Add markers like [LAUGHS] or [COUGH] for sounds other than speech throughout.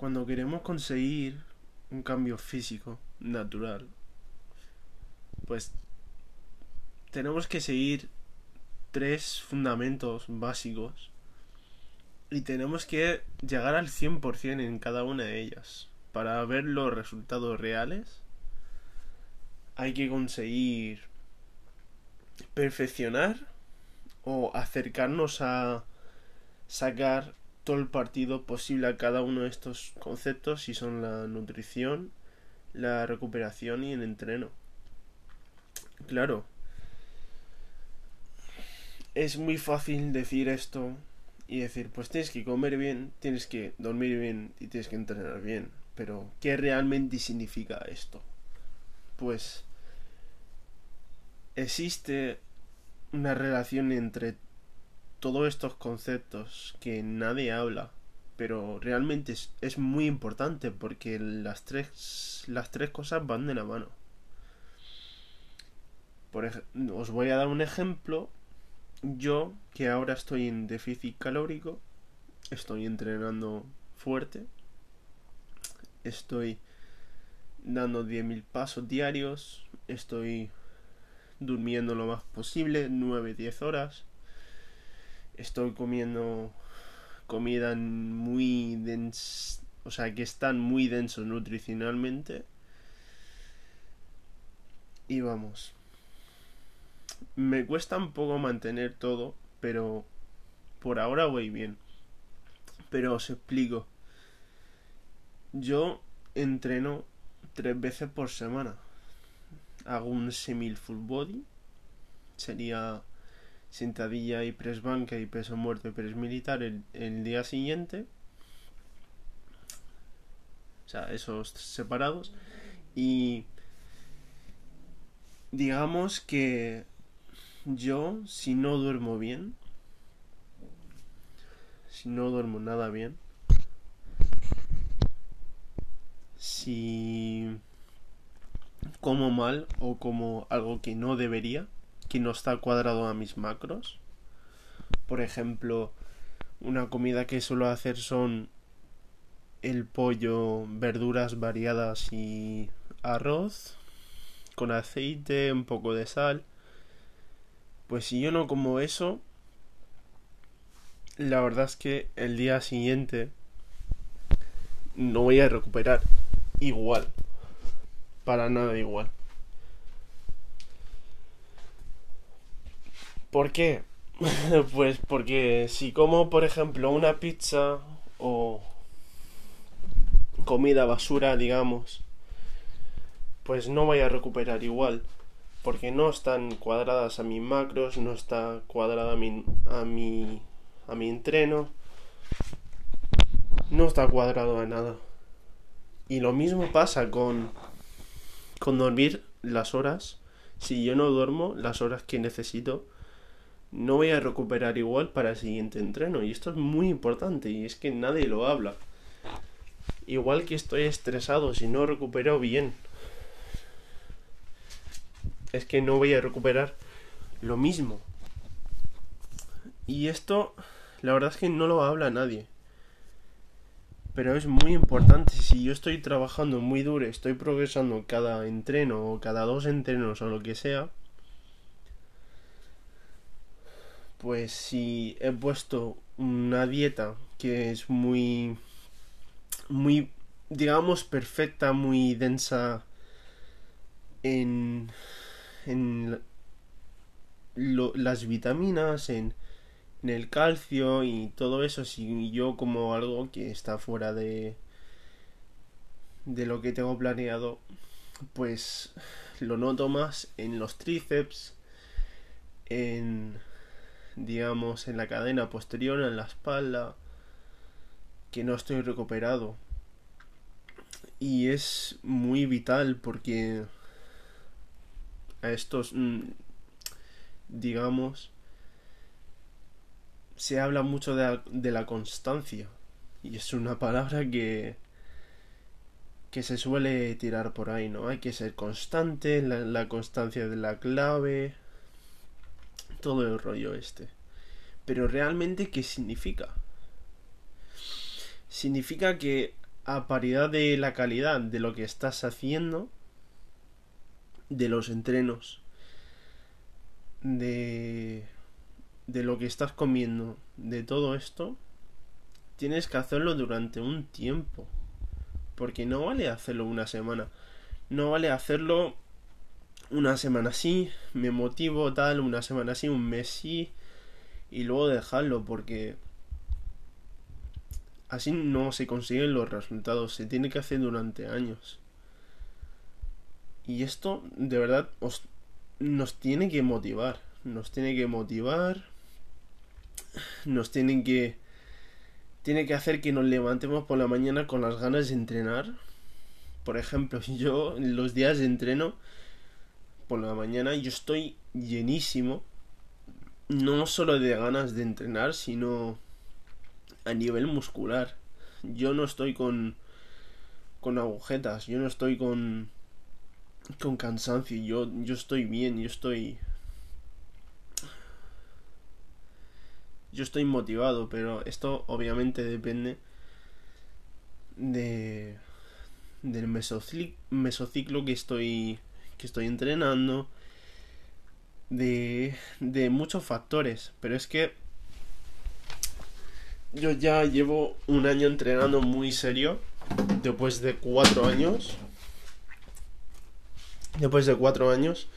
cuando queremos conseguir un cambio físico natural, pues tenemos que seguir tres fundamentos básicos y tenemos que llegar al 100% en cada una de ellas. Para ver los resultados reales hay que conseguir perfeccionar o acercarnos a sacar todo el partido posible a cada uno de estos conceptos si son la nutrición, la recuperación y el entreno. Claro, es muy fácil decir esto y decir, pues tienes que comer bien, tienes que dormir bien y tienes que entrenar bien. Pero, ¿qué realmente significa esto? Pues existe una relación entre todos estos conceptos que nadie habla, pero realmente es, muy importante porque las tres, las tres cosas van de la mano. Por os voy a dar un ejemplo. Yo, que ahora estoy en déficit calórico, estoy entrenando fuerte, estoy dando 10.000 pasos diarios, estoy durmiendo lo más posible, 9-10 horas, estoy comiendo comida muy densa, o sea, que están muy densos nutricionalmente. Y vamos, me cuesta un poco mantener todo, pero por ahora voy bien. Pero os explico. Yo entreno tres veces por semana. Hago un semil full body. Sería sentadilla y press banca y peso muerto y press militar el, el día siguiente. O sea, esos separados. Y digamos que yo, si no duermo bien, si no duermo nada bien, si como mal o como algo que no debería, que no está cuadrado a mis macros, por ejemplo, una comida que suelo hacer son el pollo, verduras variadas y arroz con aceite, un poco de sal pues si yo no como eso, la verdad es que el día siguiente no voy a recuperar igual. Para nada igual. ¿Por qué? [LAUGHS] pues porque si como, por ejemplo, una pizza o comida basura, digamos, pues no voy a recuperar igual porque no están cuadradas a mis macros, no está cuadrada a mi, a mi, a mi entreno, no está cuadrado a nada. Y lo mismo pasa con, con dormir las horas. Si yo no duermo las horas que necesito, no voy a recuperar igual para el siguiente entreno. Y esto es muy importante y es que nadie lo habla. Igual que estoy estresado si no recupero bien es que no voy a recuperar lo mismo. Y esto, la verdad es que no lo habla nadie. Pero es muy importante. Si yo estoy trabajando muy duro, estoy progresando cada entreno o cada dos entrenos o lo que sea, pues si he puesto una dieta que es muy, muy, digamos, perfecta, muy densa en en las vitaminas, en, en el calcio y todo eso, si yo como algo que está fuera de, de lo que tengo planeado, pues lo noto más en los tríceps, en digamos en la cadena posterior, en la espalda, que no estoy recuperado. Y es muy vital porque a estos, mm, digamos, se habla mucho de la, constancia y es una palabra que que se suele tirar por ahí, ¿no? Hay que ser constante, la, la constancia de la clave, todo el rollo este. Pero realmente, ¿qué significa? Significa que a paridad de la calidad de lo que estás haciendo, de los entrenos, de, de lo que estás comiendo, de todo esto, tienes que hacerlo durante un tiempo. Porque no vale hacerlo una semana. No vale hacerlo una semana así, me motivo tal, una semana así, un mes sí, y luego dejarlo porque así no se consiguen los resultados, se tiene que hacer durante años. Y esto de verdad os, nos tiene que motivar, nos tiene que motivar, nos tiene que tiene que hacer que nos levantemos por la mañana con las ganas de entrenar. Por ejemplo, [LAUGHS] yo los días de entreno por la mañana yo estoy llenísimo no solo de ganas de entrenar, sino a nivel muscular. Yo no estoy con con agujetas, yo no estoy con con cansancio, yo yo estoy bien, yo estoy yo estoy motivado, pero esto obviamente depende de del mesociclo que estoy que estoy entrenando de de muchos factores, pero es que yo ya llevo un año entrenando muy serio después de cuatro años después de cuatro años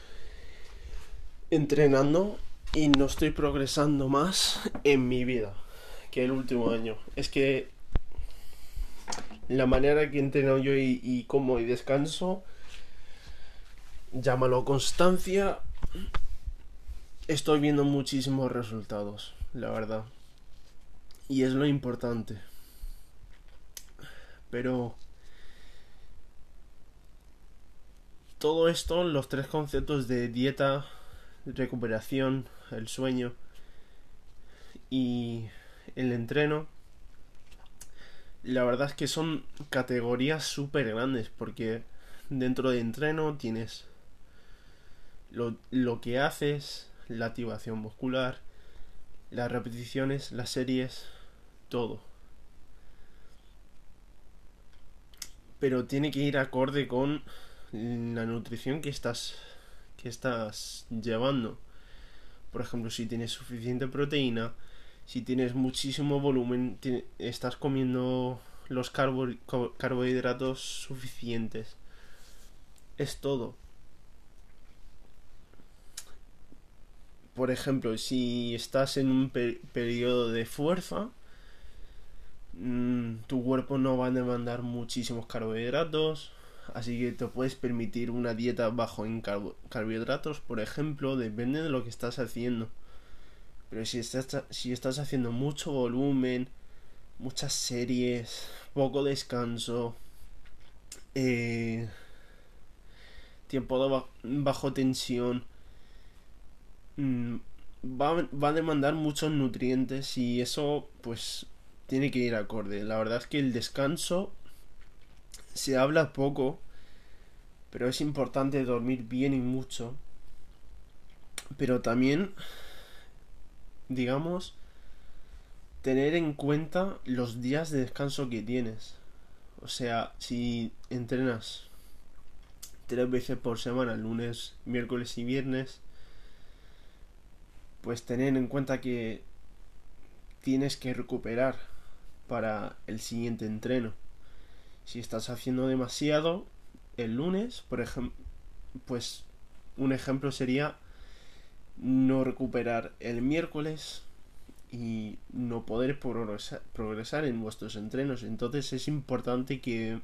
entrenando y no estoy progresando más en mi vida que el último año. Es que la manera que entreno yo y, y como y descanso, llámalo constancia, estoy viendo muchísimos resultados, la verdad. Y es lo importante. Pero todo esto, los tres conceptos de dieta, recuperación, el sueño y el entreno, la verdad es que son categorías súper grandes porque dentro de entreno tienes lo, lo, que haces, la activación muscular, las repeticiones, las series, todo. Pero tiene que ir acorde con la nutrición que estás que estás llevando. Por ejemplo, si tienes suficiente proteína, si tienes muchísimo volumen, estás comiendo los carbo carbohidratos suficientes. Es todo. Por ejemplo, si estás en un per periodo de fuerza, mmm, tu cuerpo no va a demandar muchísimos carbohidratos, así que te puedes permitir una dieta bajo en carbohidratos, por ejemplo, depende de lo que estás haciendo. Pero si estás, si estás haciendo mucho volumen, muchas series, poco descanso, eh, tiempo bajo tensión, mm, va, va a demandar muchos nutrientes y eso pues tiene que ir acorde. La verdad es que el descanso se habla poco, pero es importante dormir bien y mucho. Pero también, digamos, tener en cuenta los días de descanso que tienes. O sea, si entrenas tres veces por semana, lunes, miércoles y viernes, pues tener en cuenta que tienes que recuperar para el siguiente entreno. Si estás haciendo demasiado el lunes, por ejemplo, pues un ejemplo sería no recuperar el miércoles y no poder progresar, progresar en vuestros entrenos. Entonces es importante que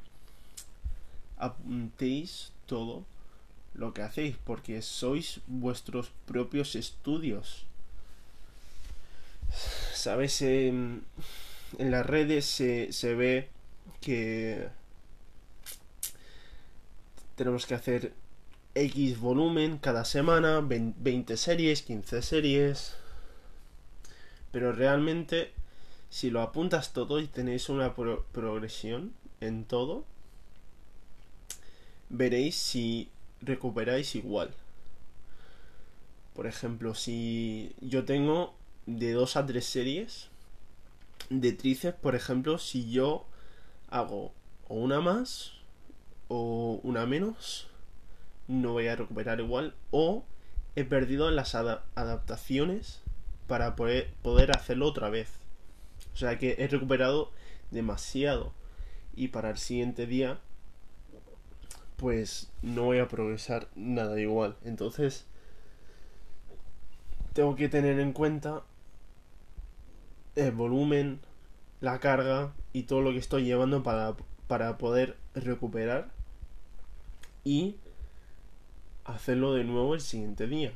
apuntéis todo lo que hacéis porque sois vuestros propios estudios. Sabes, en, las redes se, se ve que tenemos que hacer X volumen cada semana, 20 series, 15 series. Pero realmente, si lo apuntas todo y tenéis una pro progresión en todo, veréis si recuperáis igual. Por ejemplo, si yo tengo de 2 a 3 series, de tríceps, por ejemplo, si yo hago o una más o una menos, no voy a recuperar igual o he perdido las adaptaciones para poder, poder hacerlo otra vez. O sea que he recuperado demasiado y para el siguiente día pues no voy a progresar nada igual. Entonces tengo que tener en cuenta el volumen, la carga y todo lo que estoy llevando para, para poder recuperar y hacerlo de nuevo el siguiente día.